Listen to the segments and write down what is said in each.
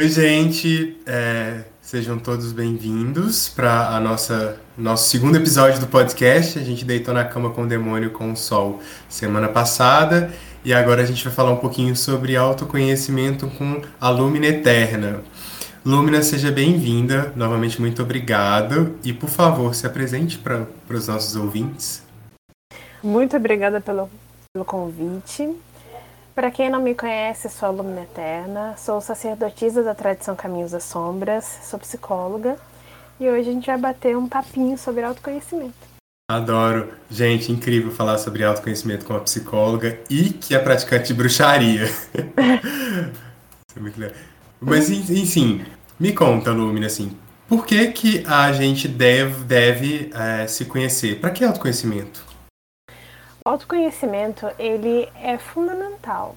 Oi, gente, é, sejam todos bem-vindos para a nossa nosso segundo episódio do podcast. A gente deitou na cama com o demônio com o sol semana passada e agora a gente vai falar um pouquinho sobre autoconhecimento com a Lumina Eterna. Lumina, seja bem-vinda. Novamente, muito obrigado. E, por favor, se apresente para os nossos ouvintes. Muito obrigada pelo, pelo convite. Para quem não me conhece, sou a Lumina Eterna, sou sacerdotisa da tradição Caminhos das Sombras, sou psicóloga e hoje a gente vai bater um papinho sobre autoconhecimento. Adoro. Gente, incrível falar sobre autoconhecimento com a psicóloga e que é praticante de bruxaria. é. Mas, enfim, me conta, Lumina, assim, por que, que a gente deve, deve é, se conhecer? Para que autoconhecimento? Autoconhecimento, ele é fundamental.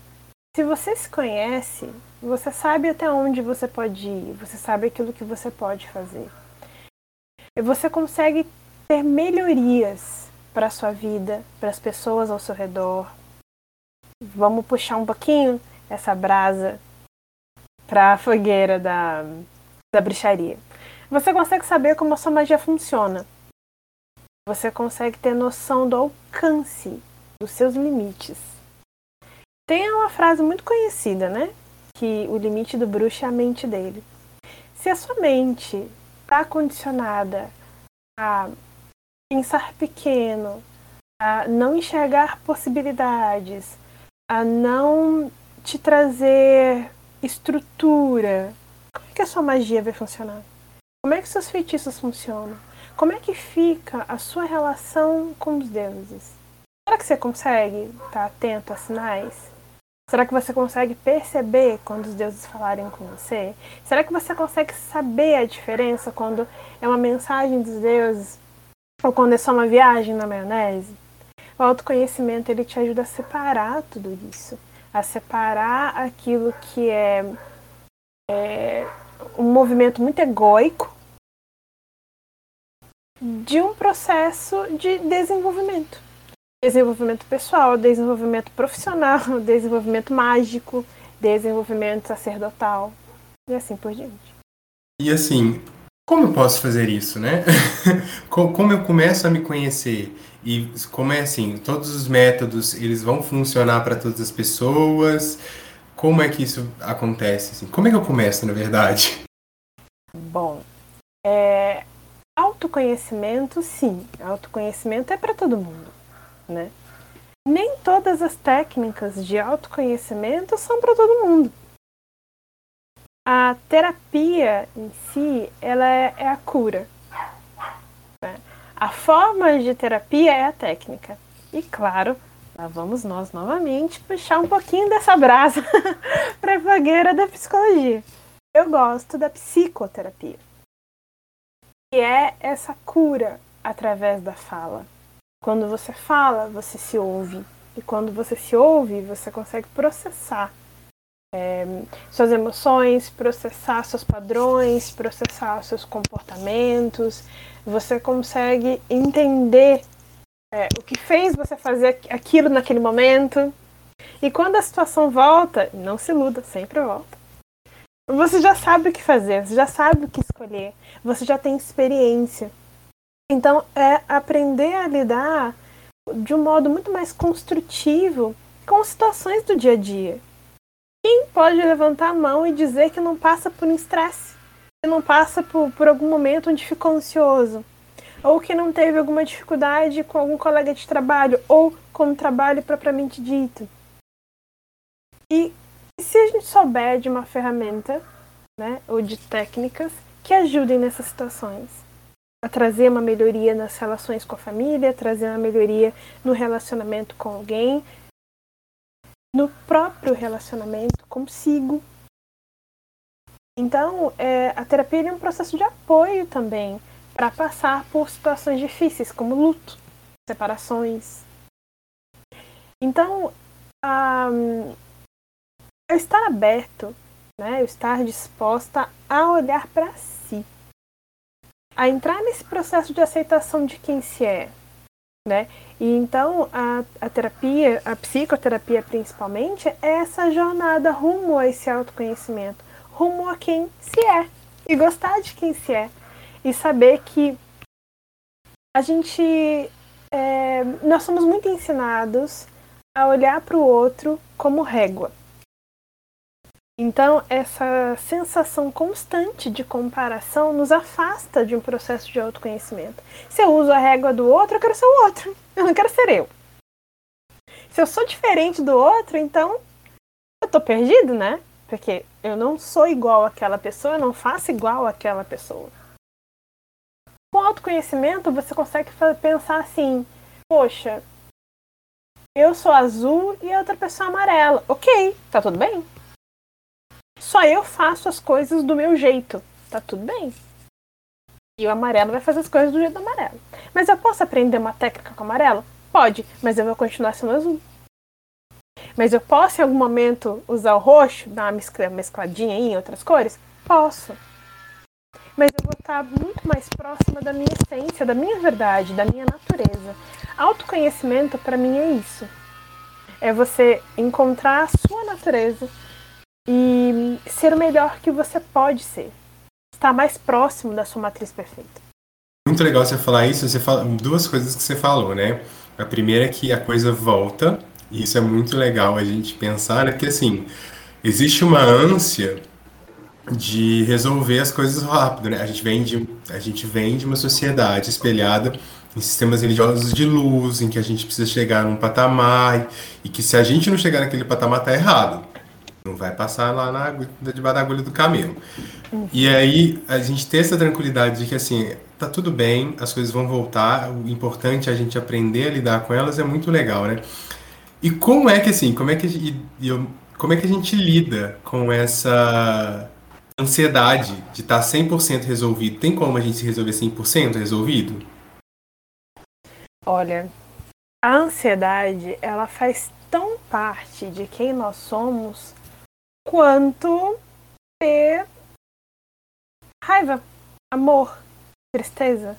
Se você se conhece, você sabe até onde você pode ir, você sabe aquilo que você pode fazer. E você consegue ter melhorias para a sua vida, para as pessoas ao seu redor. Vamos puxar um pouquinho essa brasa para a fogueira da, da bruxaria. Você consegue saber como a sua magia funciona você consegue ter noção do alcance dos seus limites. Tem uma frase muito conhecida, né? Que o limite do bruxo é a mente dele. Se a sua mente está condicionada a pensar pequeno, a não enxergar possibilidades, a não te trazer estrutura, como é que a sua magia vai funcionar? Como é que seus feitiços funcionam? Como é que fica a sua relação com os deuses? Será que você consegue estar atento a sinais? Será que você consegue perceber quando os deuses falarem com você? Será que você consegue saber a diferença quando é uma mensagem dos deuses ou quando é só uma viagem na maionese? O autoconhecimento ele te ajuda a separar tudo isso, a separar aquilo que é, é um movimento muito egóico de um processo de desenvolvimento. Desenvolvimento pessoal, desenvolvimento profissional, desenvolvimento mágico, desenvolvimento sacerdotal e assim por diante. E assim, como eu posso fazer isso, né? como eu começo a me conhecer e como é assim, todos os métodos eles vão funcionar para todas as pessoas? Como é que isso acontece? Assim? Como é que eu começo, na verdade? Bom, é, autoconhecimento, sim, autoconhecimento é para todo mundo, né? Nem todas as técnicas de autoconhecimento são para todo mundo. A terapia em si, ela é, é a cura. Né? A forma de terapia é a técnica. E claro, lá vamos nós novamente puxar um pouquinho dessa brasa para a fogueira da psicologia. Eu gosto da psicoterapia que é essa cura através da fala. Quando você fala, você se ouve. E quando você se ouve, você consegue processar é, suas emoções, processar seus padrões, processar seus comportamentos. Você consegue entender é, o que fez você fazer aquilo naquele momento. E quando a situação volta, não se iluda, sempre volta você já sabe o que fazer, você já sabe o que escolher, você já tem experiência. Então, é aprender a lidar de um modo muito mais construtivo com situações do dia a dia. Quem pode levantar a mão e dizer que não passa por um estresse, que não passa por, por algum momento onde ficou ansioso, ou que não teve alguma dificuldade com algum colega de trabalho, ou com o trabalho propriamente dito? E e se a gente souber de uma ferramenta, né, ou de técnicas que ajudem nessas situações? A trazer uma melhoria nas relações com a família, trazer uma melhoria no relacionamento com alguém, no próprio relacionamento consigo. Então, é, a terapia é um processo de apoio também para passar por situações difíceis, como luto, separações. Então, a, eu estar aberto, né, eu estar disposta a olhar para si, a entrar nesse processo de aceitação de quem se é, né? E então a, a terapia, a psicoterapia principalmente, é essa jornada rumo a esse autoconhecimento, rumo a quem se é e gostar de quem se é e saber que a gente é, nós somos muito ensinados a olhar para o outro como régua. Então, essa sensação constante de comparação nos afasta de um processo de autoconhecimento. Se eu uso a régua do outro, eu quero ser o outro. Eu não quero ser eu. Se eu sou diferente do outro, então eu tô perdido, né? Porque eu não sou igual àquela pessoa, eu não faço igual àquela pessoa. Com autoconhecimento, você consegue pensar assim: poxa, eu sou azul e a outra pessoa é amarela. Ok, tá tudo bem. Só eu faço as coisas do meu jeito. Tá tudo bem. E o amarelo vai fazer as coisas do jeito do amarelo. Mas eu posso aprender uma técnica com amarelo? Pode, mas eu vou continuar sendo azul. Mas eu posso em algum momento usar o roxo, dar uma mescladinha em outras cores? Posso. Mas eu vou estar muito mais próxima da minha essência, da minha verdade, da minha natureza. Autoconhecimento para mim é isso. É você encontrar a sua natureza e ser o melhor que você pode ser. Estar mais próximo da sua matriz perfeita. Muito legal você falar isso. Você fala duas coisas que você falou, né? A primeira é que a coisa volta, e isso é muito legal a gente pensar, né? Porque assim, existe uma ânsia de resolver as coisas rápido, né? A gente vem de, a gente vem de uma sociedade espelhada em sistemas religiosos de luz, em que a gente precisa chegar num patamar e que se a gente não chegar naquele patamar tá errado. Não vai passar lá na debaixo da agulha do camelo. Uhum. E aí a gente ter essa tranquilidade de que assim, tá tudo bem, as coisas vão voltar, o importante é a gente aprender a lidar com elas é muito legal, né? E como é que assim, como é que e, e, como é que a gente lida com essa ansiedade de estar tá 100% resolvido? Tem como a gente se resolver 100% resolvido? Olha, a ansiedade, ela faz tão parte de quem nós somos quanto ter raiva, amor, tristeza.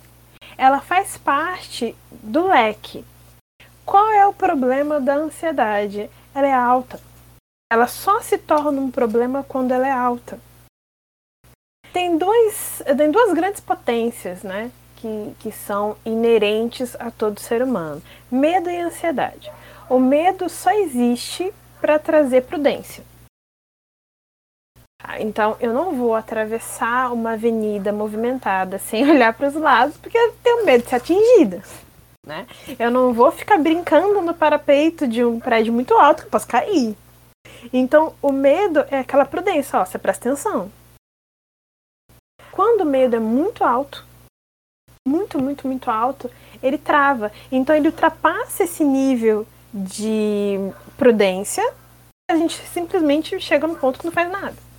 Ela faz parte do leque. Qual é o problema da ansiedade? Ela é alta. Ela só se torna um problema quando ela é alta. Tem, dois, tem duas grandes potências, né? Que, que são inerentes a todo ser humano: medo e ansiedade. O medo só existe para trazer prudência. Então, eu não vou atravessar uma avenida movimentada sem olhar para os lados, porque eu tenho medo de ser atingida. Né? Eu não vou ficar brincando no parapeito de um prédio muito alto que eu posso cair. Então, o medo é aquela prudência, ó, você presta atenção. Quando o medo é muito alto, muito, muito, muito alto, ele trava. Então, ele ultrapassa esse nível de prudência, a gente simplesmente chega no ponto que não faz nada.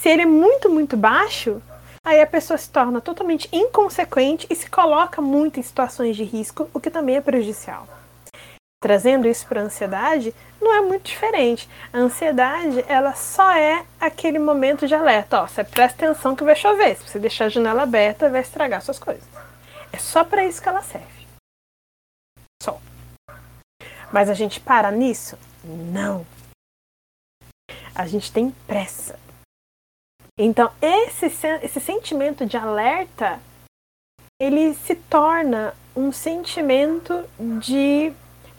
Se ele é muito, muito baixo, aí a pessoa se torna totalmente inconsequente e se coloca muito em situações de risco, o que também é prejudicial. Trazendo isso para a ansiedade, não é muito diferente. A ansiedade, ela só é aquele momento de alerta. Ó, você presta atenção que vai chover. Se você deixar a janela aberta, vai estragar suas coisas. É só para isso que ela serve. Só. Mas a gente para nisso? Não. A gente tem pressa. Então, esse, esse sentimento de alerta, ele se torna um sentimento de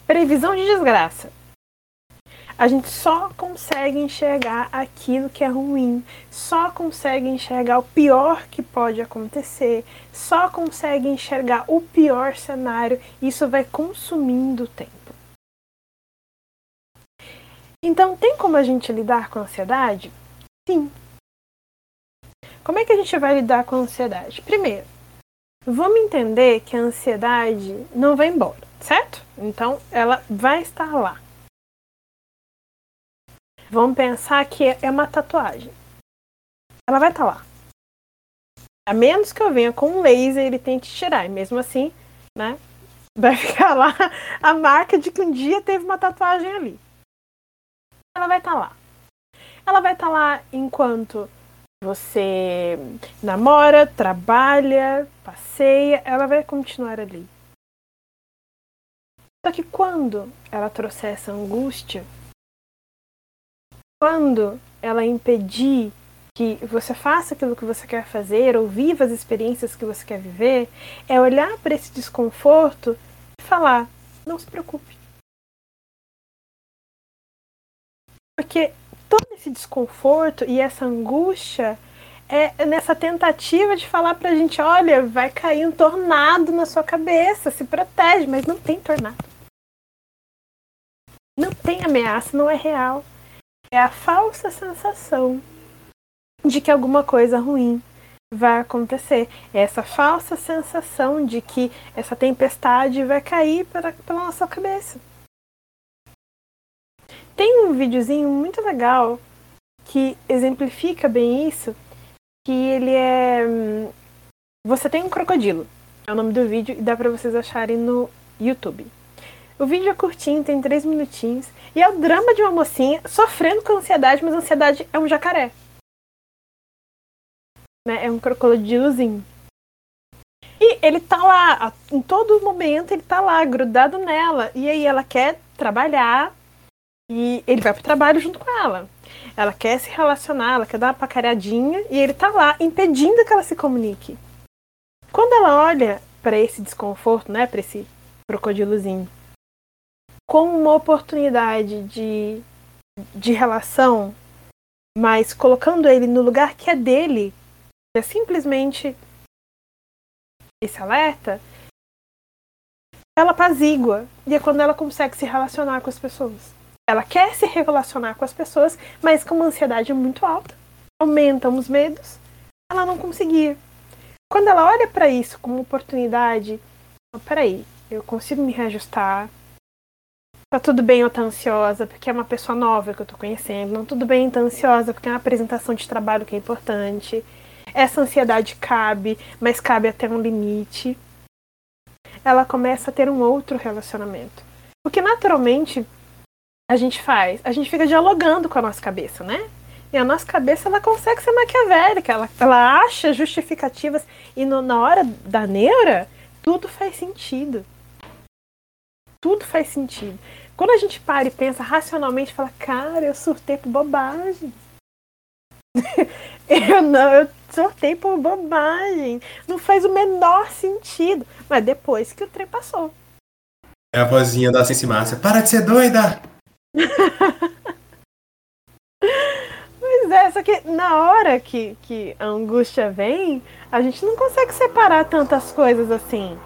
previsão de desgraça. A gente só consegue enxergar aquilo que é ruim, só consegue enxergar o pior que pode acontecer, só consegue enxergar o pior cenário. Isso vai consumindo o tempo. Então, tem como a gente lidar com a ansiedade? Sim, como é que a gente vai lidar com a ansiedade? Primeiro, vamos entender que a ansiedade não vai embora, certo? Então, ela vai estar lá. Vamos pensar que é uma tatuagem. Ela vai estar lá. A menos que eu venha com um laser ele tente tirar. E mesmo assim, né? Vai ficar lá a marca de que um dia teve uma tatuagem ali. Ela vai estar lá. Ela vai estar lá enquanto você namora, trabalha, passeia, ela vai continuar ali. Só que quando ela trouxer essa angústia, quando ela impedir que você faça aquilo que você quer fazer ou viva as experiências que você quer viver, é olhar para esse desconforto e falar: não se preocupe. Porque todo esse desconforto e essa angústia é nessa tentativa de falar pra gente: olha, vai cair um tornado na sua cabeça, se protege, mas não tem tornado. Não tem ameaça, não é real. É a falsa sensação de que alguma coisa ruim vai acontecer. É essa falsa sensação de que essa tempestade vai cair para, pela nossa cabeça. Tem um videozinho muito legal que exemplifica bem isso, que ele é você tem um crocodilo. É o nome do vídeo e dá para vocês acharem no YouTube. O vídeo é curtinho, tem três minutinhos, e é o drama de uma mocinha sofrendo com ansiedade, mas a ansiedade é um jacaré né? É um crocodilozinho. E ele tá lá, em todo momento ele tá lá, grudado nela. E aí ela quer trabalhar e ele vai pro trabalho junto com ela. Ela quer se relacionar, ela quer dar uma pacareadinha e ele tá lá, impedindo que ela se comunique. Quando ela olha para esse desconforto, né, para esse crocodilozinho, como uma oportunidade de, de relação, mas colocando ele no lugar que é dele, é simplesmente esse alerta, ela apazigua. E é quando ela consegue se relacionar com as pessoas. Ela quer se relacionar com as pessoas, mas com uma ansiedade muito alta. Aumentam os medos. Ela não conseguia. Quando ela olha para isso como oportunidade, peraí, eu consigo me reajustar. Tá tudo bem eu estar ansiosa porque é uma pessoa nova que eu tô conhecendo. Não tudo bem estar ansiosa porque é uma apresentação de trabalho que é importante essa ansiedade cabe, mas cabe até um limite. Ela começa a ter um outro relacionamento. O que naturalmente a gente faz? A gente fica dialogando com a nossa cabeça, né? E a nossa cabeça ela consegue ser maquiavélica, ela, ela acha justificativas e no, na hora da neura tudo faz sentido. Tudo faz sentido. Quando a gente para e pensa racionalmente, fala, cara, eu surtei por bobagem. eu não, eu sortei por bobagem. Não faz o menor sentido. Mas depois que o trem passou. É a vozinha da Sense Márcia. Para de ser doida! pois é, só que na hora que, que a angústia vem, a gente não consegue separar tantas coisas assim.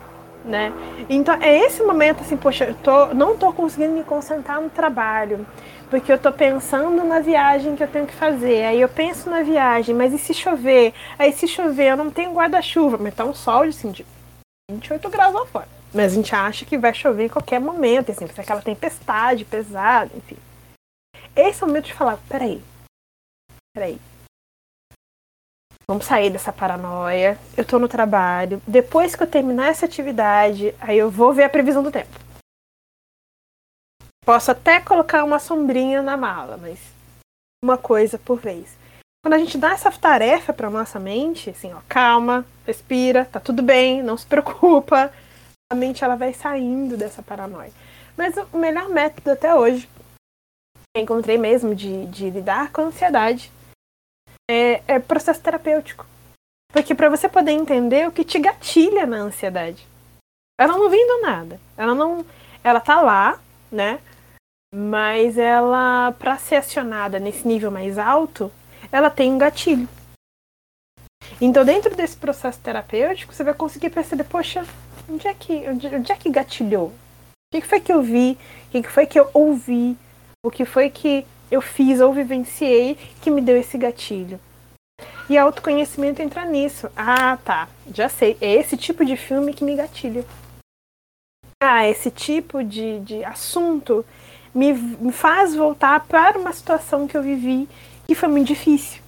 Né? Então é esse momento assim, poxa, eu tô, não tô conseguindo me concentrar no trabalho porque eu tô pensando na viagem que eu tenho que fazer. Aí eu penso na viagem, mas e se chover? Aí se chover, eu não tenho guarda-chuva, mas tá um sol assim, de 28 graus lá fora. Mas a gente acha que vai chover em qualquer momento, assim, se aquela tempestade pesada, enfim. Esse é o momento de falar, peraí, peraí. Vamos sair dessa paranoia. Eu tô no trabalho. Depois que eu terminar essa atividade, aí eu vou ver a previsão do tempo. Posso até colocar uma sombrinha na mala, mas uma coisa por vez. Quando a gente dá essa tarefa para nossa mente, assim, ó, calma, respira, tá tudo bem, não se preocupa, a mente ela vai saindo dessa paranoia. Mas o melhor método até hoje que encontrei mesmo de, de lidar com a ansiedade é, é processo terapêutico. Porque para você poder entender o que te gatilha na ansiedade. Ela não vem do nada. Ela não. Ela tá lá, né? Mas ela, para ser acionada nesse nível mais alto, ela tem um gatilho. Então, dentro desse processo terapêutico, você vai conseguir perceber, poxa, onde é que, onde, onde é que gatilhou? O que foi que eu vi? O que foi que eu ouvi? O que foi que eu fiz ou vivenciei que me deu esse gatilho? E autoconhecimento entra nisso. Ah, tá. Já sei. É esse tipo de filme que me gatilha. Ah, esse tipo de, de assunto me, me faz voltar para uma situação que eu vivi que foi muito difícil.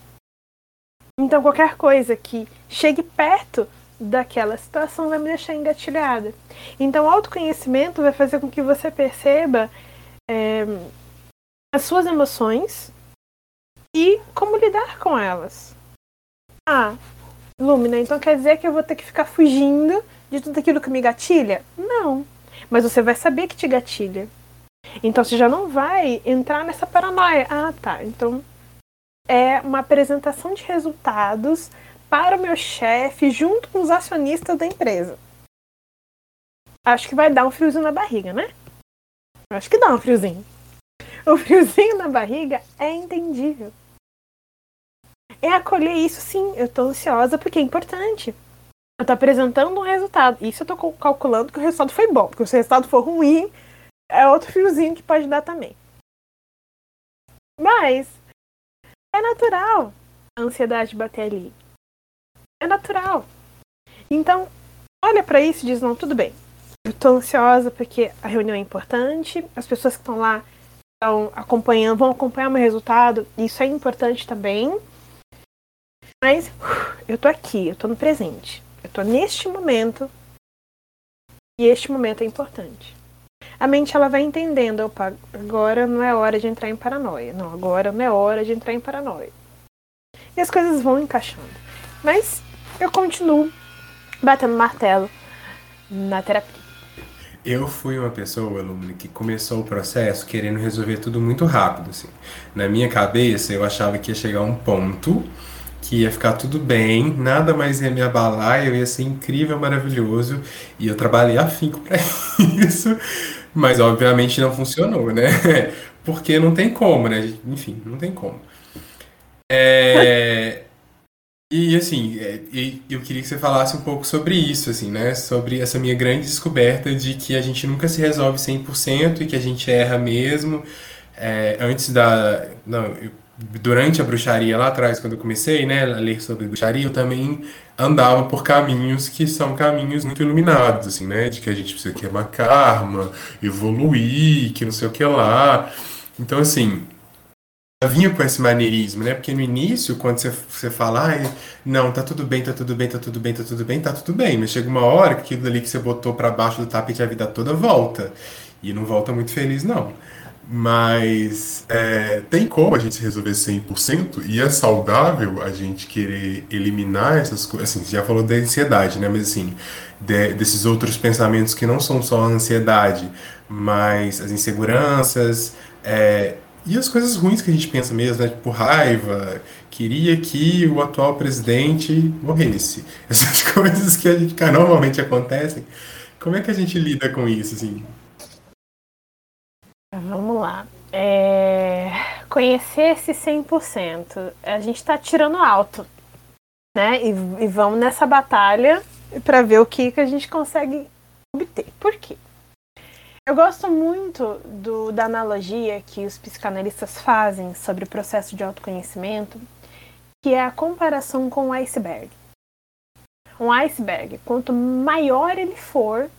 Então, qualquer coisa que chegue perto daquela situação vai me deixar engatilhada. Então, autoconhecimento vai fazer com que você perceba é, as suas emoções e como lidar com elas. Ah, Lumina, então quer dizer que eu vou ter que ficar fugindo de tudo aquilo que me gatilha? Não. Mas você vai saber que te gatilha. Então você já não vai entrar nessa paranoia. Ah, tá. Então é uma apresentação de resultados para o meu chefe junto com os acionistas da empresa. Acho que vai dar um friozinho na barriga, né? Acho que dá um friozinho. O friozinho na barriga é entendível. É acolher isso sim, eu tô ansiosa porque é importante. Eu tô apresentando um resultado. Isso eu tô calculando que o resultado foi bom. Porque se o resultado for ruim, é outro friozinho que pode dar também. Mas é natural a ansiedade bater ali. É natural. Então, olha para isso e diz: não, tudo bem. Eu tô ansiosa porque a reunião é importante, as pessoas que estão lá estão acompanhando, vão acompanhar o meu resultado, isso é importante também. Mas eu tô aqui, eu tô no presente. Eu tô neste momento e este momento é importante. A mente ela vai entendendo, opa, agora não é hora de entrar em paranoia. Não, agora não é hora de entrar em paranoia. E as coisas vão encaixando. Mas eu continuo batendo martelo na terapia. Eu fui uma pessoa, alumna, que começou o processo querendo resolver tudo muito rápido, assim. Na minha cabeça, eu achava que ia chegar um ponto que ia ficar tudo bem, nada mais ia me abalar, eu ia ser incrível, maravilhoso, e eu trabalhei afinco para isso, mas obviamente não funcionou, né? Porque não tem como, né? Enfim, não tem como. É... E assim, é, eu queria que você falasse um pouco sobre isso, assim, né? Sobre essa minha grande descoberta de que a gente nunca se resolve 100% e que a gente erra mesmo. É, antes da. Não, durante a bruxaria lá atrás, quando eu comecei né, a ler sobre bruxaria, eu também andava por caminhos que são caminhos muito iluminados, assim, né? De que a gente precisa queimar karma, evoluir, que não sei o que lá. Então, assim, vinha com esse maneirismo, né? Porque no início, quando você, você fala, ah, não, tá tudo bem, tá tudo bem, tá tudo bem, tá tudo bem, tá tudo bem. Mas chega uma hora que aquilo ali que você botou para baixo do tapete a vida toda volta. E não volta muito feliz, não. Mas é, tem como a gente resolver 100% e é saudável a gente querer eliminar essas coisas. Assim, você já falou da ansiedade, né? Mas assim, de, desses outros pensamentos que não são só a ansiedade, mas as inseguranças é, e as coisas ruins que a gente pensa mesmo, né? Tipo, raiva, queria que o atual presidente morresse. Essas coisas que, a gente, que normalmente acontecem. Como é que a gente lida com isso, assim? Vamos lá. É... Conhecer esse 100%. A gente está tirando alto, né? E, e vamos nessa batalha para ver o que, que a gente consegue obter. Por quê? Eu gosto muito do, da analogia que os psicanalistas fazem sobre o processo de autoconhecimento, que é a comparação com o iceberg. Um iceberg, quanto maior ele for,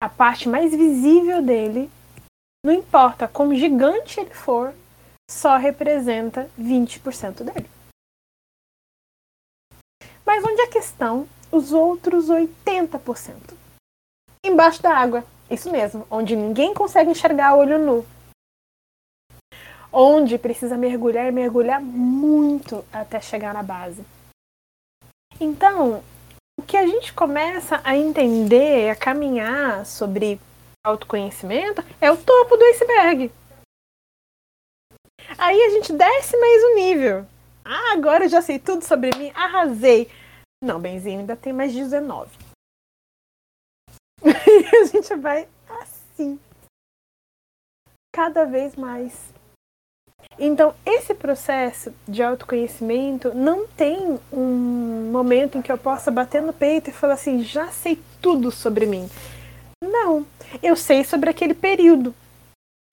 a parte mais visível dele não importa como gigante ele for, só representa 20% dele. Mas onde é que estão os outros 80%? Embaixo da água. Isso mesmo, onde ninguém consegue enxergar olho nu. Onde precisa mergulhar e mergulhar muito até chegar na base. Então, o que a gente começa a entender, a caminhar sobre autoconhecimento é o topo do iceberg. Aí a gente desce mais um nível. Ah, agora eu já sei tudo sobre mim, arrasei. Não, benzinho, ainda tem mais 19. A gente vai assim. Cada vez mais. Então, esse processo de autoconhecimento não tem um momento em que eu possa bater no peito e falar assim: já sei tudo sobre mim. Não. Eu sei sobre aquele período.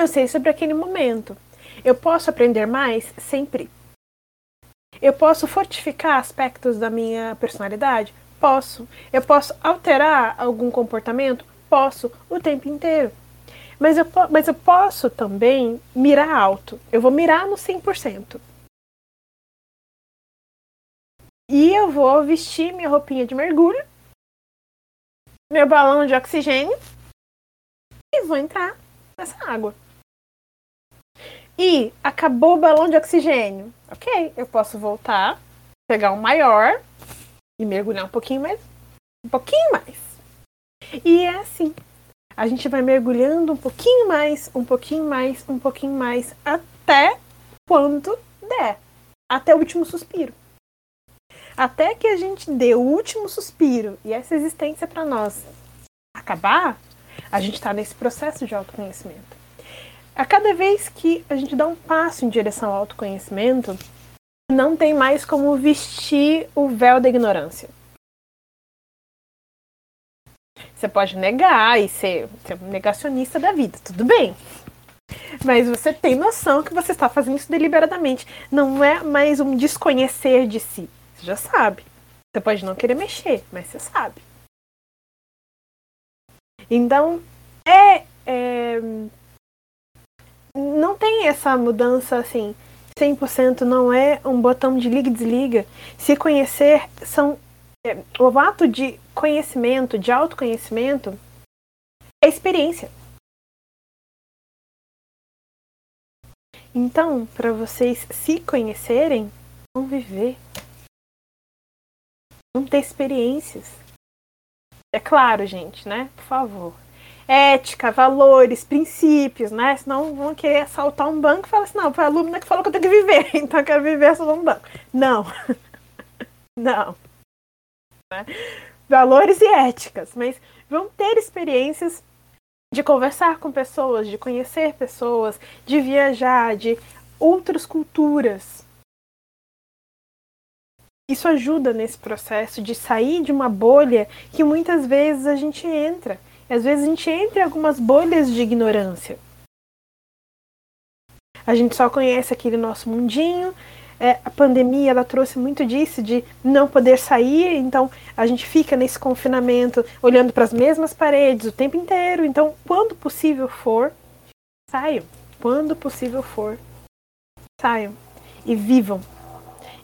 Eu sei sobre aquele momento. Eu posso aprender mais? Sempre. Eu posso fortificar aspectos da minha personalidade? Posso. Eu posso alterar algum comportamento? Posso, o tempo inteiro. Mas eu, mas eu posso também mirar alto. Eu vou mirar no 100%. E eu vou vestir minha roupinha de mergulho meu balão de oxigênio e vou entrar nessa água. E acabou o balão de oxigênio. Ok, eu posso voltar, pegar um maior e mergulhar um pouquinho mais. Um pouquinho mais. E é assim. a gente vai mergulhando um pouquinho mais, um pouquinho mais, um pouquinho mais, até quando der. Até o último suspiro. Até que a gente dê o último suspiro e essa existência para nós acabar, a gente está nesse processo de autoconhecimento. A cada vez que a gente dá um passo em direção ao autoconhecimento, não tem mais como vestir o véu da ignorância. Você pode negar e ser, ser um negacionista da vida, tudo bem. Mas você tem noção que você está fazendo isso deliberadamente. Não é mais um desconhecer de si. Você já sabe. Você pode não querer mexer, mas você sabe. Então, é, é não tem essa mudança assim. 100% não é um botão de liga e desliga. Se conhecer são é, o ato de conhecimento, de autoconhecimento é experiência. Então, para vocês se conhecerem, vão viver. Vão ter experiências. É claro, gente, né? Por favor ética, valores, princípios, né? Senão vão querer assaltar um banco e falar assim, não, foi a aluna que falou que eu tenho que viver, então eu quero viver só um banco. Não. não. Né? Valores e éticas, mas vão ter experiências de conversar com pessoas, de conhecer pessoas, de viajar, de outras culturas. Isso ajuda nesse processo de sair de uma bolha que muitas vezes a gente entra às vezes a gente entra em algumas bolhas de ignorância. A gente só conhece aquele nosso mundinho. É, a pandemia ela trouxe muito disso, de não poder sair, então a gente fica nesse confinamento olhando para as mesmas paredes o tempo inteiro. Então, quando possível for, saiam. Quando possível for, saiam e vivam.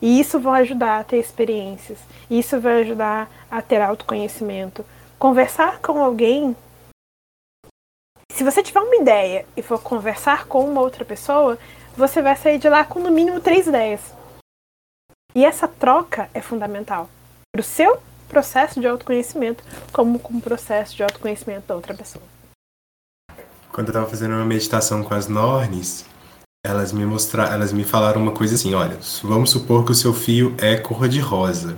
E isso vai ajudar a ter experiências. Isso vai ajudar a ter autoconhecimento conversar com alguém. Se você tiver uma ideia e for conversar com uma outra pessoa, você vai sair de lá com no mínimo três ideias. E essa troca é fundamental para o seu processo de autoconhecimento, como com o processo de autoconhecimento da outra pessoa. Quando eu estava fazendo uma meditação com as Nornes, elas me mostraram, elas me falaram uma coisa assim, olha, vamos supor que o seu fio é cor de rosa.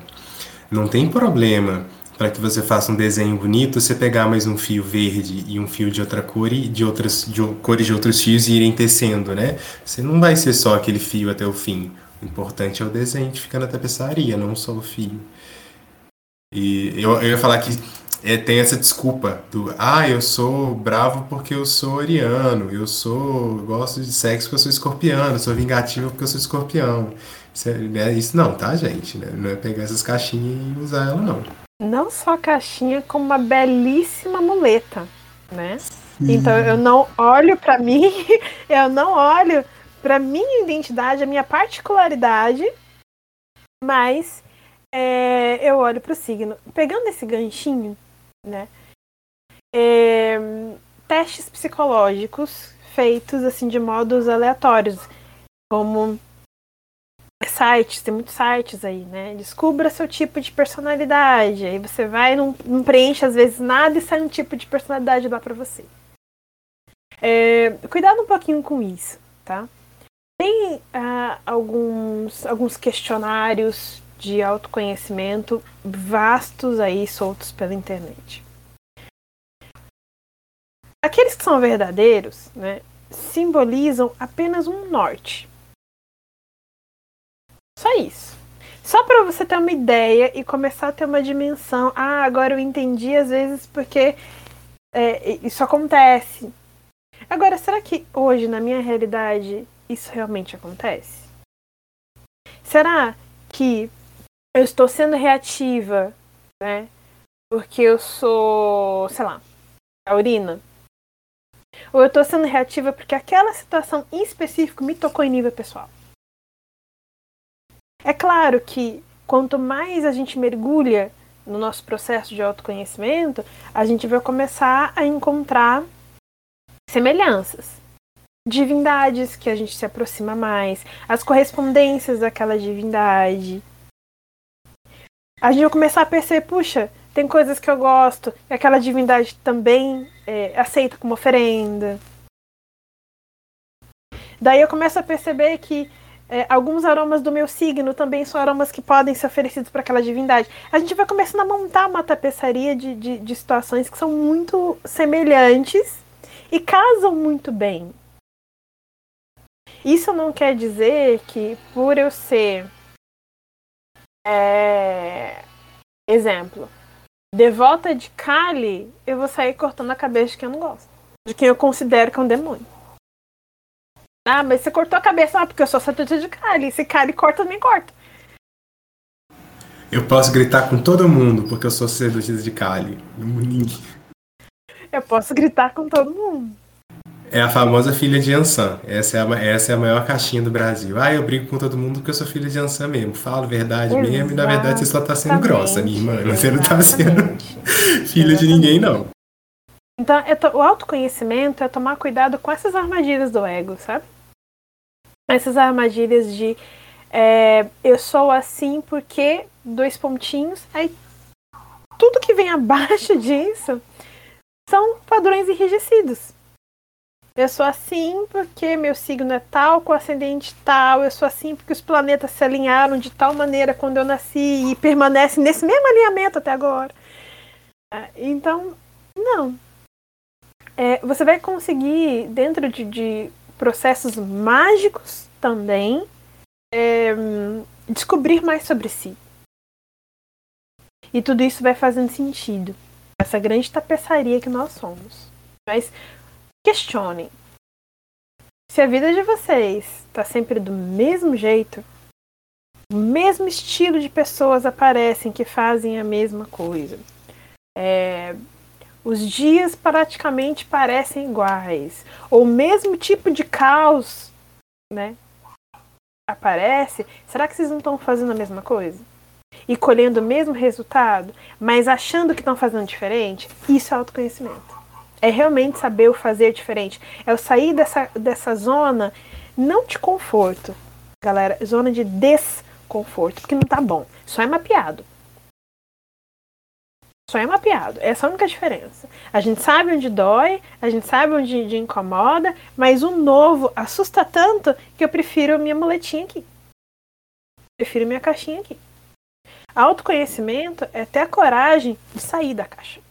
Não tem problema para que você faça um desenho bonito, você pegar mais um fio verde e um fio de outra cor e de outras de cores de outros fios e irem tecendo, né? Você não vai ser só aquele fio até o fim. O importante é o desenho que fica na tapeçaria, não só o fio. E eu, eu ia falar que é, tem essa desculpa do ah, eu sou bravo porque eu sou ariano, eu sou gosto de sexo porque eu sou escorpiano, eu sou vingativo porque eu sou escorpião. Isso, é, né? Isso não, tá, gente? Né? Não é pegar essas caixinhas e usar ela, não não só a caixinha, como uma belíssima muleta, né? Sim. Então eu não olho para mim, eu não olho para minha identidade, a minha particularidade, mas é, eu olho para o signo. Pegando esse ganchinho, né? É, testes psicológicos feitos assim de modos aleatórios, como sites, tem muitos sites aí, né? Descubra seu tipo de personalidade. Aí você vai, não, não preenche às vezes nada e sai um tipo de personalidade lá para você. É, cuidado um pouquinho com isso, tá? Tem ah, alguns, alguns questionários de autoconhecimento vastos aí soltos pela internet. Aqueles que são verdadeiros, né, simbolizam apenas um norte, só isso. Só para você ter uma ideia e começar a ter uma dimensão. Ah, agora eu entendi às vezes porque é, isso acontece. Agora, será que hoje, na minha realidade, isso realmente acontece? Será que eu estou sendo reativa, né? Porque eu sou, sei lá, taurina? Ou eu estou sendo reativa porque aquela situação em específico me tocou em nível pessoal? É claro que quanto mais a gente mergulha no nosso processo de autoconhecimento, a gente vai começar a encontrar semelhanças. Divindades que a gente se aproxima mais, as correspondências daquela divindade. A gente vai começar a perceber, puxa, tem coisas que eu gosto, e aquela divindade também é, aceita como oferenda. Daí eu começo a perceber que é, alguns aromas do meu signo também são aromas que podem ser oferecidos para aquela divindade. A gente vai começando a montar uma tapeçaria de, de, de situações que são muito semelhantes e casam muito bem. Isso não quer dizer que por eu ser é, exemplo, devota de Kali, eu vou sair cortando a cabeça de quem eu não gosto. De quem eu considero que é um demônio. Ah, mas você cortou a cabeça, ah, porque eu sou sacerdotisa de Kali. Se Kali corta, também corta. Eu posso gritar com todo mundo, porque eu sou sacerdotisa de Kali. Eu posso gritar com todo mundo. É a famosa filha de Ansan. Essa é, a, essa é a maior caixinha do Brasil. Ah, eu brigo com todo mundo porque eu sou filha de Ansan mesmo. Falo verdade Exatamente. mesmo e na verdade você só tá sendo grossa, minha irmã. Você não tá sendo filha Exatamente. de ninguém, não. Então, é o autoconhecimento é tomar cuidado com essas armadilhas do ego, sabe? Essas armadilhas de é, eu sou assim porque dois pontinhos, aí tudo que vem abaixo disso são padrões enrijecidos. Eu sou assim porque meu signo é tal, com ascendente tal. Eu sou assim porque os planetas se alinharam de tal maneira quando eu nasci e permanecem nesse mesmo alinhamento até agora. Ah, então, não. É, você vai conseguir, dentro de, de processos mágicos também, é, descobrir mais sobre si. E tudo isso vai fazendo sentido. Essa grande tapeçaria que nós somos. Mas questionem. Se a vida de vocês está sempre do mesmo jeito, o mesmo estilo de pessoas aparecem que fazem a mesma coisa. É, os dias praticamente parecem iguais. Ou o mesmo tipo de caos né, aparece. Será que vocês não estão fazendo a mesma coisa? E colhendo o mesmo resultado, mas achando que estão fazendo diferente? Isso é autoconhecimento. É realmente saber o fazer diferente. É o sair dessa, dessa zona, não de conforto, galera, zona de desconforto, porque não tá bom. Só é mapeado. Só é mapeado. Essa é a única diferença. A gente sabe onde dói, a gente sabe onde, incomoda, mas o novo assusta tanto que eu prefiro minha muletinha aqui. Prefiro minha caixinha aqui. Autoconhecimento é ter a coragem de sair da caixa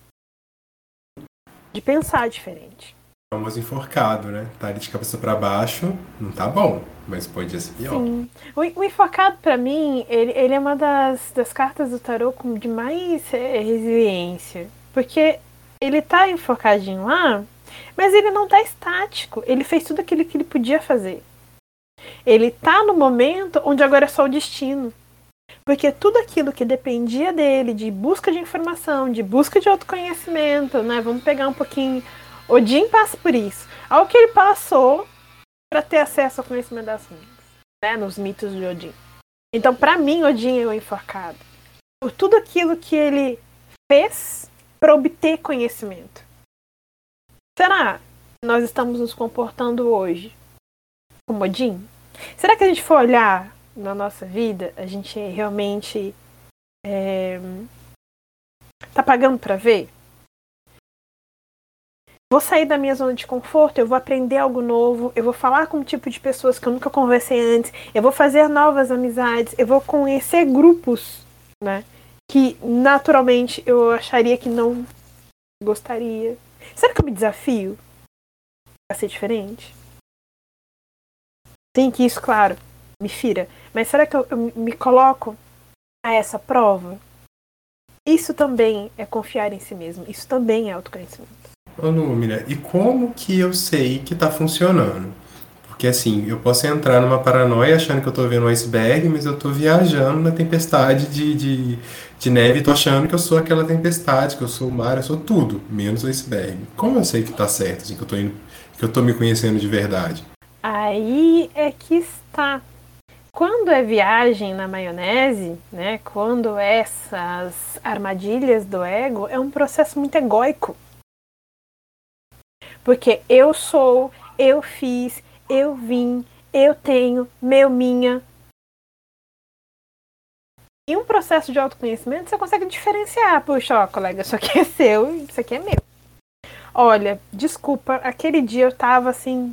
de pensar diferente. Famoso enforcado, né? Tá ali de cabeça para baixo, não tá bom, mas pode ser pior. Sim. O, o enforcado, para mim, ele, ele é uma das, das cartas do tarô com de mais é, resiliência. Porque ele tá enforcadinho lá, mas ele não tá estático. Ele fez tudo aquilo que ele podia fazer. Ele tá no momento onde agora é só o destino. Porque tudo aquilo que dependia dele, de busca de informação, de busca de autoconhecimento, né? Vamos pegar um pouquinho. Odin passa por isso. Ao que ele passou para ter acesso ao conhecimento das runas, né? Nos mitos de Odin. Então, para mim, Odin é o enforcado. Por tudo aquilo que ele fez para obter conhecimento. Será que nós estamos nos comportando hoje como Odin? Será que a gente for olhar na nossa vida, a gente realmente é, tá pagando para ver? Vou sair da minha zona de conforto, eu vou aprender algo novo, eu vou falar com um tipo de pessoas que eu nunca conversei antes, eu vou fazer novas amizades, eu vou conhecer grupos, né? Que naturalmente eu acharia que não gostaria. Será que eu me desafio a ser diferente? Tem que isso, claro, me fira. Mas será que eu, eu me coloco a essa prova? Isso também é confiar em si mesmo. Isso também é autoconhecimento. Ô Númina, e como que eu sei que tá funcionando? Porque assim, eu posso entrar numa paranoia achando que eu tô vendo um iceberg, mas eu tô viajando na tempestade de, de, de neve e tô achando que eu sou aquela tempestade, que eu sou o mar, eu sou tudo, menos o iceberg. Como eu sei que tá certo, assim, que eu tô indo, que eu tô me conhecendo de verdade? Aí é que está. Quando é viagem na maionese, né, quando essas armadilhas do ego, é um processo muito egóico. Porque eu sou, eu fiz, eu vim, eu tenho, meu, minha. Em um processo de autoconhecimento, você consegue diferenciar. Puxa, ó, colega, isso aqui é seu e isso aqui é meu. Olha, desculpa, aquele dia eu tava assim.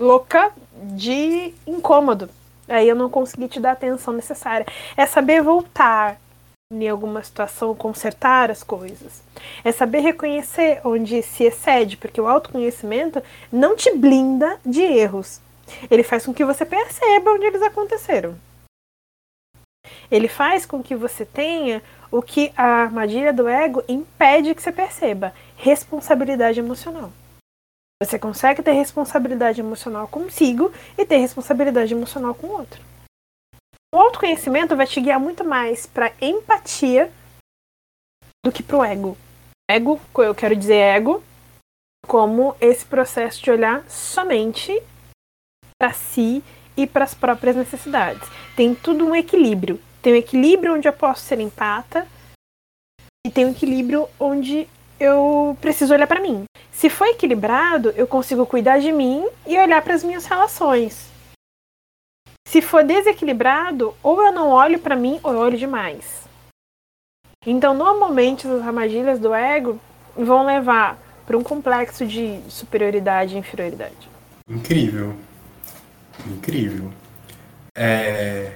louca de incômodo. Aí eu não consegui te dar a atenção necessária. É saber voltar em alguma situação, consertar as coisas. É saber reconhecer onde se excede, porque o autoconhecimento não te blinda de erros. Ele faz com que você perceba onde eles aconteceram. Ele faz com que você tenha o que a armadilha do ego impede que você perceba: responsabilidade emocional. Você consegue ter responsabilidade emocional consigo e ter responsabilidade emocional com o outro. O autoconhecimento vai te guiar muito mais para empatia do que para o ego. Ego, eu quero dizer ego, como esse processo de olhar somente para si e para as próprias necessidades. Tem tudo um equilíbrio. Tem um equilíbrio onde eu posso ser empata e tem um equilíbrio onde eu preciso olhar para mim. Se for equilibrado, eu consigo cuidar de mim e olhar para as minhas relações. Se for desequilibrado, ou eu não olho para mim ou eu olho demais. Então, normalmente as armadilhas do ego vão levar para um complexo de superioridade e inferioridade. Incrível. Incrível. É...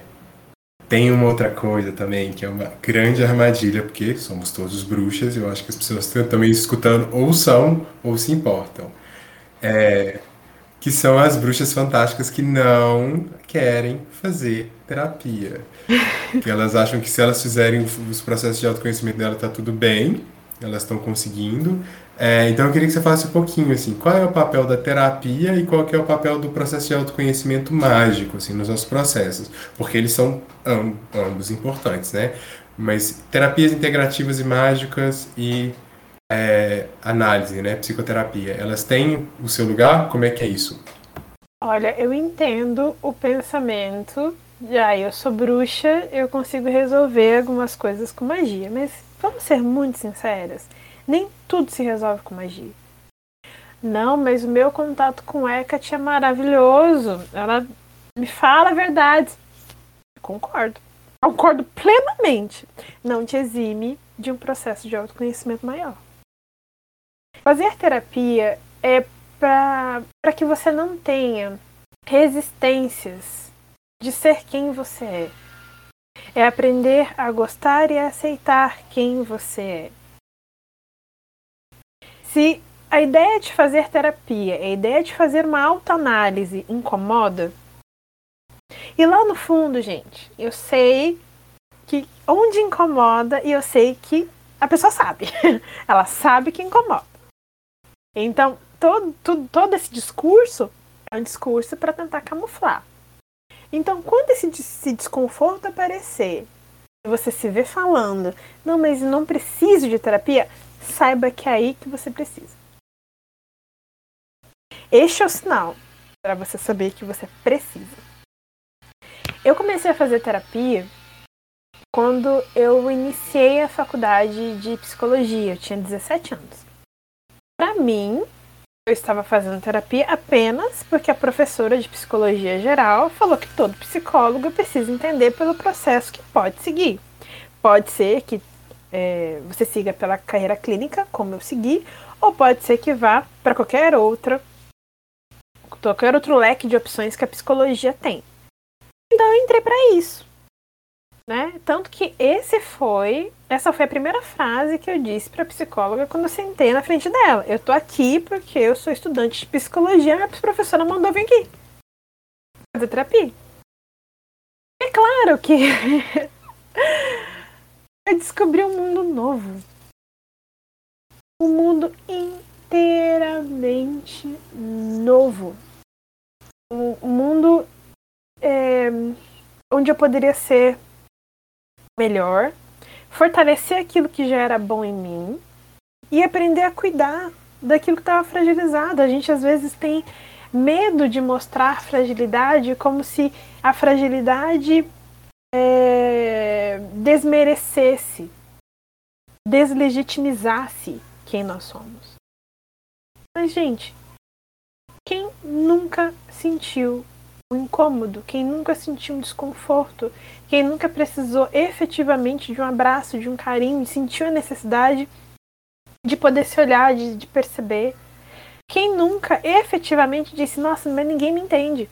Tem uma outra coisa também, que é uma grande armadilha, porque somos todos bruxas, e eu acho que as pessoas estão também escutando ou são ou se importam. É, que são as bruxas fantásticas que não querem fazer terapia. que elas acham que se elas fizerem os processos de autoconhecimento dela, tá tudo bem, elas estão conseguindo, é, então eu queria que você falasse um pouquinho assim, qual é o papel da terapia e qual é o papel do processo de autoconhecimento mágico assim nos nossos processos, porque eles são ambos importantes, né? Mas terapias integrativas e mágicas e é, análise, né, psicoterapia, elas têm o seu lugar? Como é que é isso? Olha, eu entendo o pensamento. Já eu sou bruxa, eu consigo resolver algumas coisas com magia, mas vamos ser muito sinceras nem tudo se resolve com magia. Não, mas o meu contato com Hecate é maravilhoso. Ela me fala a verdade. Concordo. Concordo plenamente. Não te exime de um processo de autoconhecimento maior. Fazer terapia é para que você não tenha resistências de ser quem você é. É aprender a gostar e a aceitar quem você é. Se a ideia de fazer terapia, a ideia de fazer uma autoanálise incomoda, e lá no fundo, gente, eu sei que onde incomoda e eu sei que a pessoa sabe. Ela sabe que incomoda. Então, todo, todo, todo esse discurso é um discurso para tentar camuflar. Então, quando esse, esse desconforto aparecer, você se vê falando, não, mas não preciso de terapia, saiba que é aí que você precisa. Este é o sinal para você saber que você precisa. Eu comecei a fazer terapia quando eu iniciei a faculdade de psicologia. Eu tinha 17 anos. Para mim, eu estava fazendo terapia apenas porque a professora de psicologia geral falou que todo psicólogo precisa entender pelo processo que pode seguir. Pode ser que é, você siga pela carreira clínica, como eu segui, ou pode ser que vá para qualquer outra, qualquer outro leque de opções que a psicologia tem. Então eu entrei para isso. Né? Tanto que esse foi, essa foi a primeira frase que eu disse para a psicóloga quando eu sentei na frente dela. Eu tô aqui porque eu sou estudante de psicologia, a professora mandou vir aqui fazer terapia. É claro que Eu descobri um mundo novo. Um mundo inteiramente novo. Um mundo é, onde eu poderia ser melhor, fortalecer aquilo que já era bom em mim e aprender a cuidar daquilo que estava fragilizado. A gente às vezes tem medo de mostrar fragilidade como se a fragilidade é, desmerecesse, deslegitimizasse quem nós somos. Mas, gente, quem nunca sentiu um incômodo, quem nunca sentiu um desconforto, quem nunca precisou efetivamente de um abraço, de um carinho, sentiu a necessidade de poder se olhar, de, de perceber. Quem nunca efetivamente disse, nossa, mas ninguém me entende.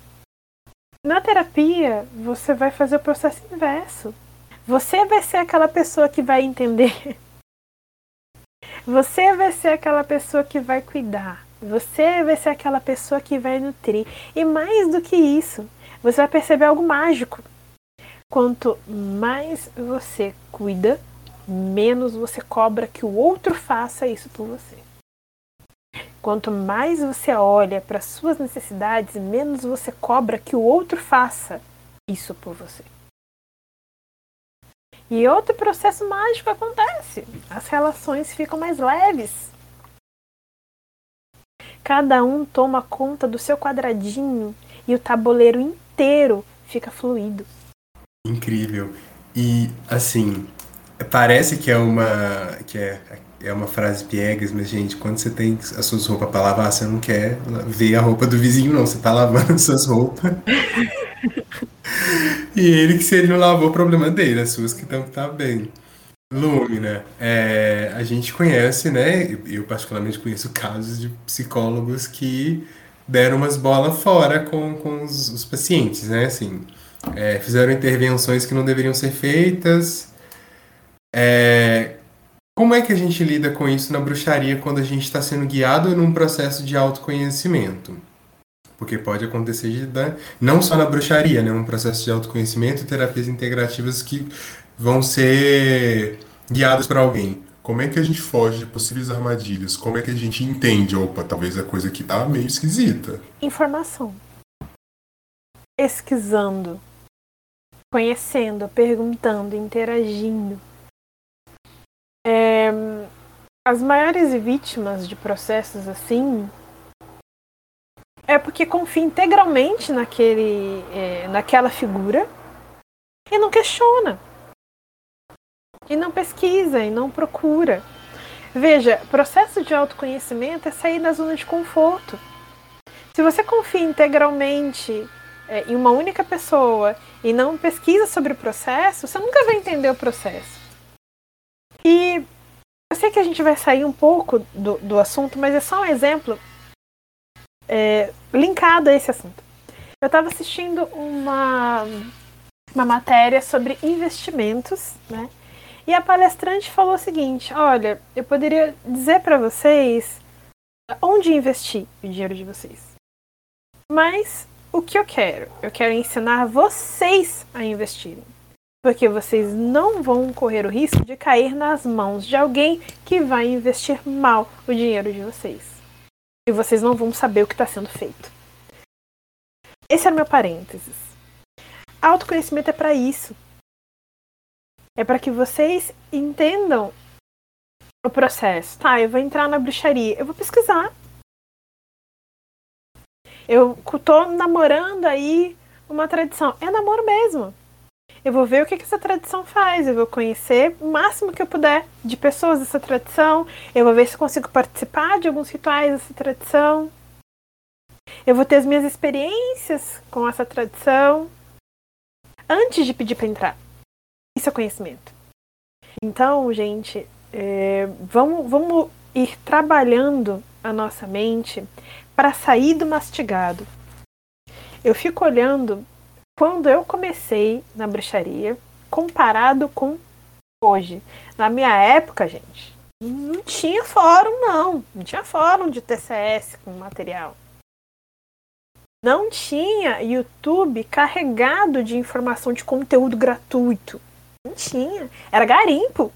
Na terapia, você vai fazer o processo inverso. Você vai ser aquela pessoa que vai entender. Você vai ser aquela pessoa que vai cuidar. Você vai ser aquela pessoa que vai nutrir. E mais do que isso, você vai perceber algo mágico. Quanto mais você cuida, menos você cobra que o outro faça isso por você. Quanto mais você olha para suas necessidades, menos você cobra que o outro faça isso por você. E outro processo mágico acontece. As relações ficam mais leves Cada um toma conta do seu quadradinho e o tabuleiro inteiro fica fluido. Incrível. E assim, parece que é uma que é, é uma frase piegas, mas gente, quando você tem as suas roupas para lavar, você não quer ver a roupa do vizinho não, você tá lavando as suas roupas. e ele que se ele não lavou, o problema dele, as suas que estão tá bem. Lumina, é, a gente conhece, né? Eu particularmente conheço casos de psicólogos que deram umas bolas fora com, com os, os pacientes, né? Assim, é, fizeram intervenções que não deveriam ser feitas. É, como é que a gente lida com isso na bruxaria quando a gente está sendo guiado num processo de autoconhecimento? Porque pode acontecer de, né, não só na bruxaria, né? Um processo de autoconhecimento e terapias integrativas que vão ser guiados para alguém. Como é que a gente foge de possíveis armadilhas? Como é que a gente entende, opa, talvez a coisa aqui tá meio esquisita? Informação. Pesquisando, conhecendo, perguntando, interagindo. É, as maiores vítimas de processos assim é porque confia integralmente naquele, é, naquela figura e não questiona e não pesquisa e não procura. Veja, processo de autoconhecimento é sair da zona de conforto. Se você confia integralmente é, em uma única pessoa e não pesquisa sobre o processo, você nunca vai entender o processo. E eu sei que a gente vai sair um pouco do, do assunto, mas é só um exemplo é, linkado a esse assunto. Eu estava assistindo uma, uma matéria sobre investimentos, né? E a palestrante falou o seguinte: olha, eu poderia dizer para vocês onde investir o dinheiro de vocês. Mas o que eu quero? Eu quero ensinar vocês a investirem. Porque vocês não vão correr o risco de cair nas mãos de alguém que vai investir mal o dinheiro de vocês. E vocês não vão saber o que está sendo feito. Esse é meu parênteses. Autoconhecimento é para isso. É para que vocês entendam o processo. Tá, eu vou entrar na bruxaria, eu vou pesquisar. Eu tô namorando aí uma tradição. É namoro mesmo. Eu vou ver o que, que essa tradição faz. Eu vou conhecer o máximo que eu puder de pessoas dessa tradição. Eu vou ver se consigo participar de alguns rituais dessa tradição. Eu vou ter as minhas experiências com essa tradição antes de pedir para entrar. Isso é conhecimento. Então, gente, é, vamos, vamos ir trabalhando a nossa mente para sair do mastigado. Eu fico olhando quando eu comecei na bruxaria comparado com hoje. Na minha época, gente, não tinha fórum, não. Não tinha fórum de TCS com material. Não tinha YouTube carregado de informação de conteúdo gratuito. Não tinha. Era garimpo.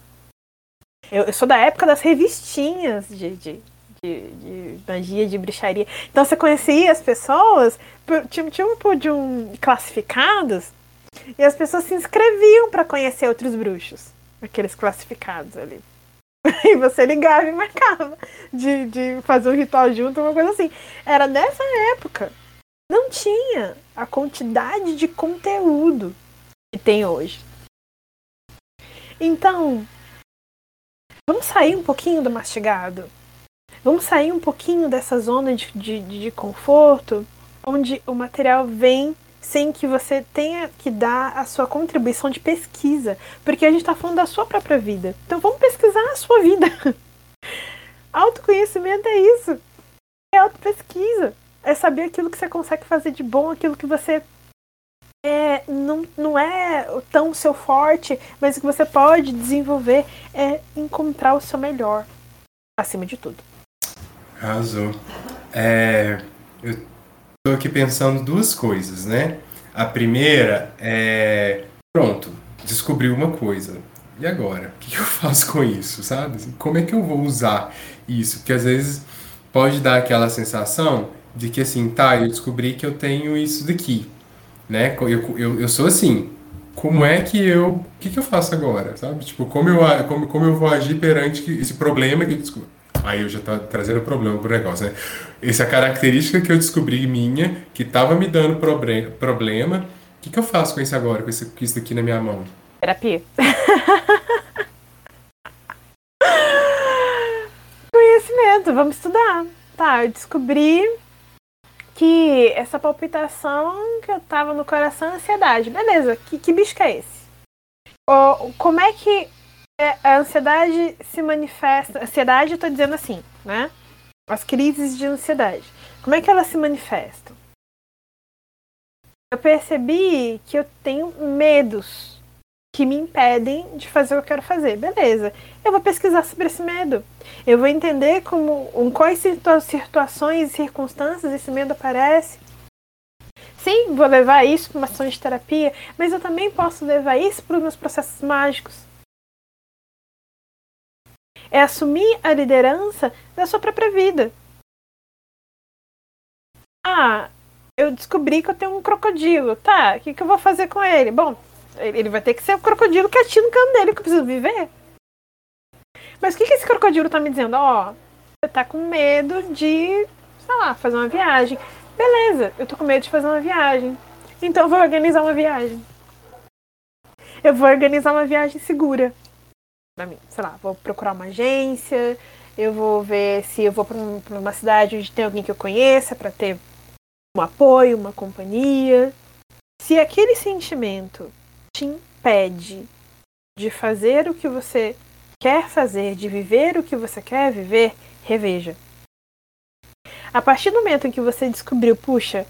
Eu, eu sou da época das revistinhas de, de, de, de, magia, de bruxaria. Então você conhecia as pessoas, tinha tipo de um classificados, e as pessoas se inscreviam para conhecer outros bruxos. Aqueles classificados ali. E você ligava e marcava de, de fazer um ritual junto, uma coisa assim. Era nessa época. Não tinha a quantidade de conteúdo que tem hoje. Então, vamos sair um pouquinho do mastigado. Vamos sair um pouquinho dessa zona de, de, de conforto, onde o material vem sem que você tenha que dar a sua contribuição de pesquisa, porque a gente está falando da sua própria vida. Então vamos pesquisar a sua vida. Autoconhecimento é isso. É autopesquisa. É saber aquilo que você consegue fazer de bom, aquilo que você é, não, não é tão seu forte, mas que você pode desenvolver é encontrar o seu melhor, acima de tudo. Arrasou. É, eu estou aqui pensando duas coisas, né? A primeira é. Pronto, descobri uma coisa. E agora? O que eu faço com isso, sabe? Como é que eu vou usar isso? Porque às vezes pode dar aquela sensação de que assim, tá, eu descobri que eu tenho isso daqui, né? Eu, eu, eu sou assim. Como é que eu. O que, que eu faço agora, sabe? Tipo, como eu, como, como eu vou agir perante esse problema que eu descobri? Aí eu já tô trazendo problema pro negócio, né? Essa característica que eu descobri minha, que tava me dando proble problema, o que, que eu faço com isso agora, com, esse, com isso aqui na minha mão? Terapia. Conhecimento, vamos estudar. Tá, eu descobri que essa palpitação que eu tava no coração é ansiedade. Beleza, que, que bicho que é esse? Ou, como é que é, a ansiedade se manifesta? Ansiedade, eu tô dizendo assim, né? As crises de ansiedade. Como é que elas se manifestam? Eu percebi que eu tenho medos que me impedem de fazer o que eu quero fazer. Beleza. Eu vou pesquisar sobre esse medo. Eu vou entender como, em quais situações e circunstâncias esse medo aparece. Sim, vou levar isso para uma ação de terapia, mas eu também posso levar isso para os meus processos mágicos. É assumir a liderança da sua própria vida. Ah, eu descobri que eu tenho um crocodilo. Tá, o que, que eu vou fazer com ele? Bom, ele vai ter que ser o crocodilo quietinho no canto dele que eu preciso viver. Mas o que, que esse crocodilo tá me dizendo? Ó, você tá com medo de, sei lá, fazer uma viagem. Beleza, eu tô com medo de fazer uma viagem. Então eu vou organizar uma viagem. Eu vou organizar uma viagem segura. Pra mim, sei lá, vou procurar uma agência, eu vou ver se eu vou pra, um, pra uma cidade onde tem alguém que eu conheça para ter um apoio, uma companhia. Se aquele sentimento te impede de fazer o que você quer fazer, de viver o que você quer viver, reveja. A partir do momento em que você descobriu, puxa,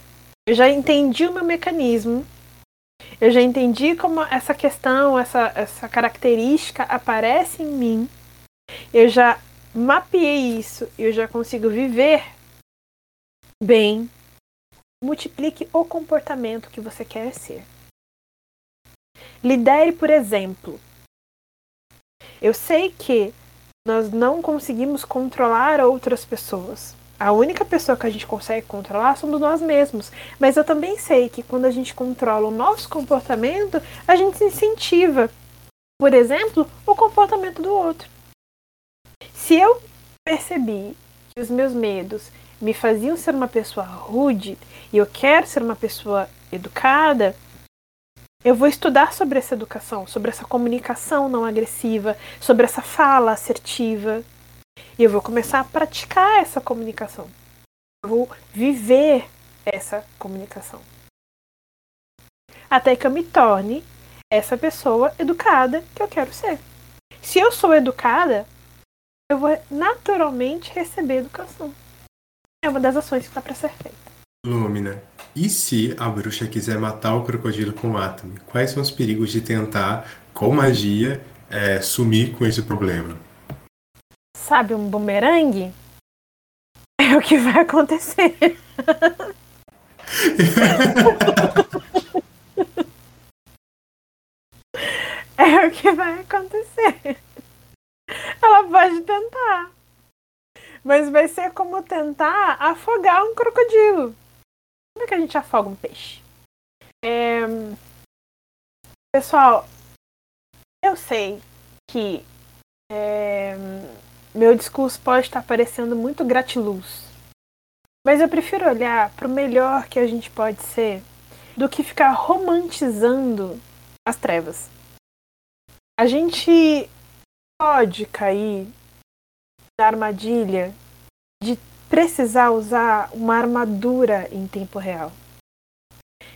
eu já entendi o meu mecanismo, eu já entendi como essa questão, essa, essa característica aparece em mim, eu já mapeei isso, eu já consigo viver bem, multiplique o comportamento que você quer ser. Lidere por exemplo. Eu sei que nós não conseguimos controlar outras pessoas. A única pessoa que a gente consegue controlar somos nós mesmos. Mas eu também sei que quando a gente controla o nosso comportamento, a gente incentiva, por exemplo, o comportamento do outro. Se eu percebi que os meus medos me faziam ser uma pessoa rude e eu quero ser uma pessoa educada, eu vou estudar sobre essa educação, sobre essa comunicação não agressiva, sobre essa fala assertiva. E eu vou começar a praticar essa comunicação. Eu vou viver essa comunicação. Até que eu me torne essa pessoa educada que eu quero ser. Se eu sou educada, eu vou naturalmente receber educação. É uma das ações que está para ser feita. Lúmina, e se a bruxa quiser matar o crocodilo com átomo? Quais são os perigos de tentar, com magia, é, sumir com esse problema? Sabe um bumerangue? É o que vai acontecer. é o que vai acontecer. Ela pode tentar. Mas vai ser como tentar afogar um crocodilo. Como é que a gente afoga um peixe? É... Pessoal, eu sei que é... meu discurso pode estar parecendo muito gratiluz. Mas eu prefiro olhar para o melhor que a gente pode ser do que ficar romantizando as trevas. A gente pode cair na armadilha de precisar usar uma armadura em tempo real.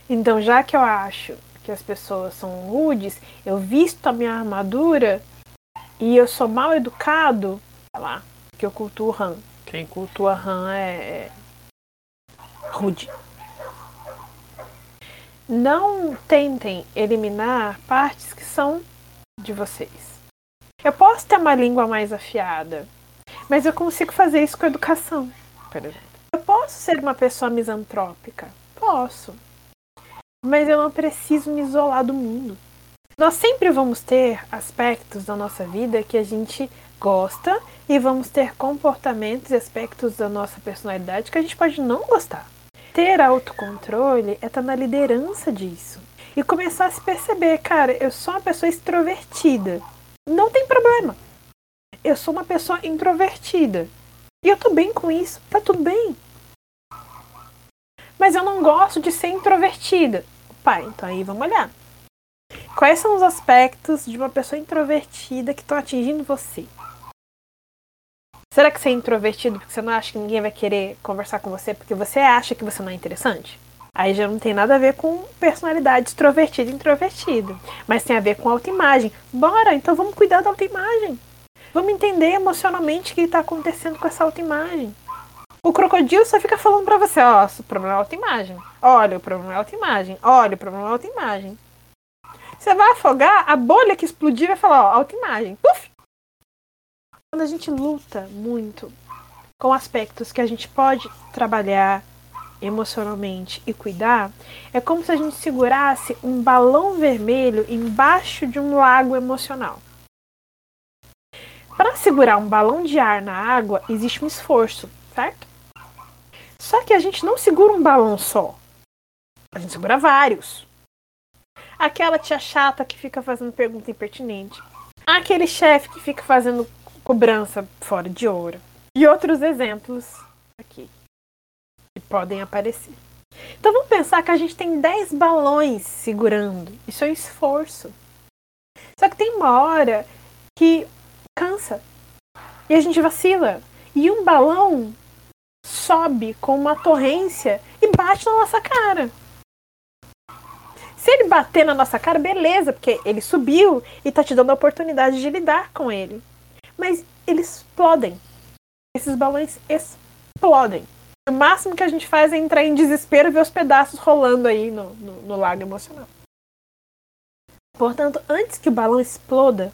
Então, já que eu acho que as pessoas são rudes, eu visto a minha armadura e eu sou mal educado, sei lá, que eu cultuo Han. Quem cultua Han é, é rude. Não tentem eliminar partes que são de vocês. Eu posso ter uma língua mais afiada, mas eu consigo fazer isso com educação, por exemplo. Eu posso ser uma pessoa misantrópica? Posso. Mas eu não preciso me isolar do mundo. Nós sempre vamos ter aspectos da nossa vida que a gente gosta e vamos ter comportamentos e aspectos da nossa personalidade que a gente pode não gostar. Ter autocontrole é estar na liderança disso. E começar a se perceber, cara, eu sou uma pessoa extrovertida. Não tem problema. Eu sou uma pessoa introvertida. E eu tô bem com isso, tá tudo bem. Mas eu não gosto de ser introvertida. Pai, então aí vamos olhar. Quais são os aspectos de uma pessoa introvertida que estão atingindo você? Será que você é introvertido porque você não acha que ninguém vai querer conversar com você porque você acha que você não é interessante? Aí já não tem nada a ver com personalidade extrovertida e introvertida. Mas tem a ver com autoimagem. Bora, então vamos cuidar da autoimagem. Vamos entender emocionalmente o que está acontecendo com essa autoimagem. O crocodilo só fica falando pra você, ó, o problema é autoimagem. Olha, o problema é autoimagem. Olha, o problema é autoimagem. Você vai afogar, a bolha que explodir vai falar, ó, autoimagem. Puf! Quando a gente luta muito com aspectos que a gente pode trabalhar emocionalmente e cuidar, é como se a gente segurasse um balão vermelho embaixo de um lago emocional. Para segurar um balão de ar na água, existe um esforço, certo? Só que a gente não segura um balão só. A gente segura vários. Aquela tia chata que fica fazendo pergunta impertinente. Aquele chefe que fica fazendo cobrança fora de hora. E outros exemplos aqui que podem aparecer. Então vamos pensar que a gente tem 10 balões segurando. Isso é um esforço. Só que tem uma hora que cansa. E a gente vacila. E um balão sobe com uma torrência e bate na nossa cara. Se ele bater na nossa cara, beleza, porque ele subiu e tá te dando a oportunidade de lidar com ele mas eles explodem. Esses balões explodem. O máximo que a gente faz é entrar em desespero e ver os pedaços rolando aí no, no, no lago emocional. Portanto, antes que o balão exploda,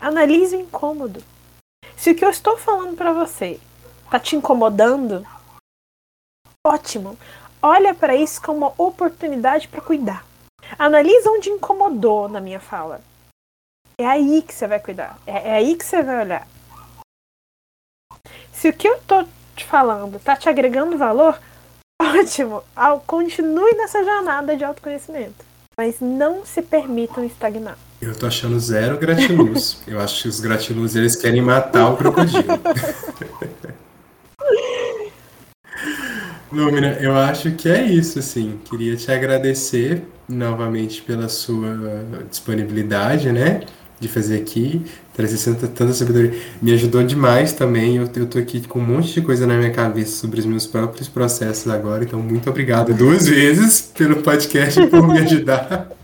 analise o incômodo. Se o que eu estou falando para você tá te incomodando, ótimo. Olha para isso como uma oportunidade para cuidar. Analisa onde incomodou na minha fala. É aí que você vai cuidar. É, é aí que você vai olhar. Se o que eu tô te falando tá te agregando valor, ótimo. Continue nessa jornada de autoconhecimento. Mas não se permitam estagnar. Eu tô achando zero gratiluz. eu acho que os gratiluz eles querem matar o crocodilo. Lumina, eu acho que é isso, assim. Queria te agradecer novamente pela sua disponibilidade, né? de fazer aqui, trazer tanta sabedoria. Me ajudou demais também. Eu, eu tô aqui com um monte de coisa na minha cabeça sobre os meus próprios processos agora. Então, muito obrigado duas vezes pelo podcast e por me ajudar.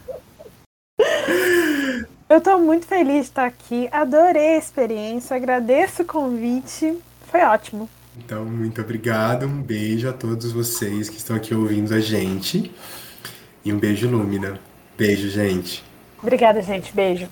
Eu estou muito feliz de estar aqui. Adorei a experiência. Agradeço o convite. Foi ótimo. Então, muito obrigado. Um beijo a todos vocês que estão aqui ouvindo a gente. E um beijo, Lúmina. Beijo, gente. Obrigada, gente. Beijo.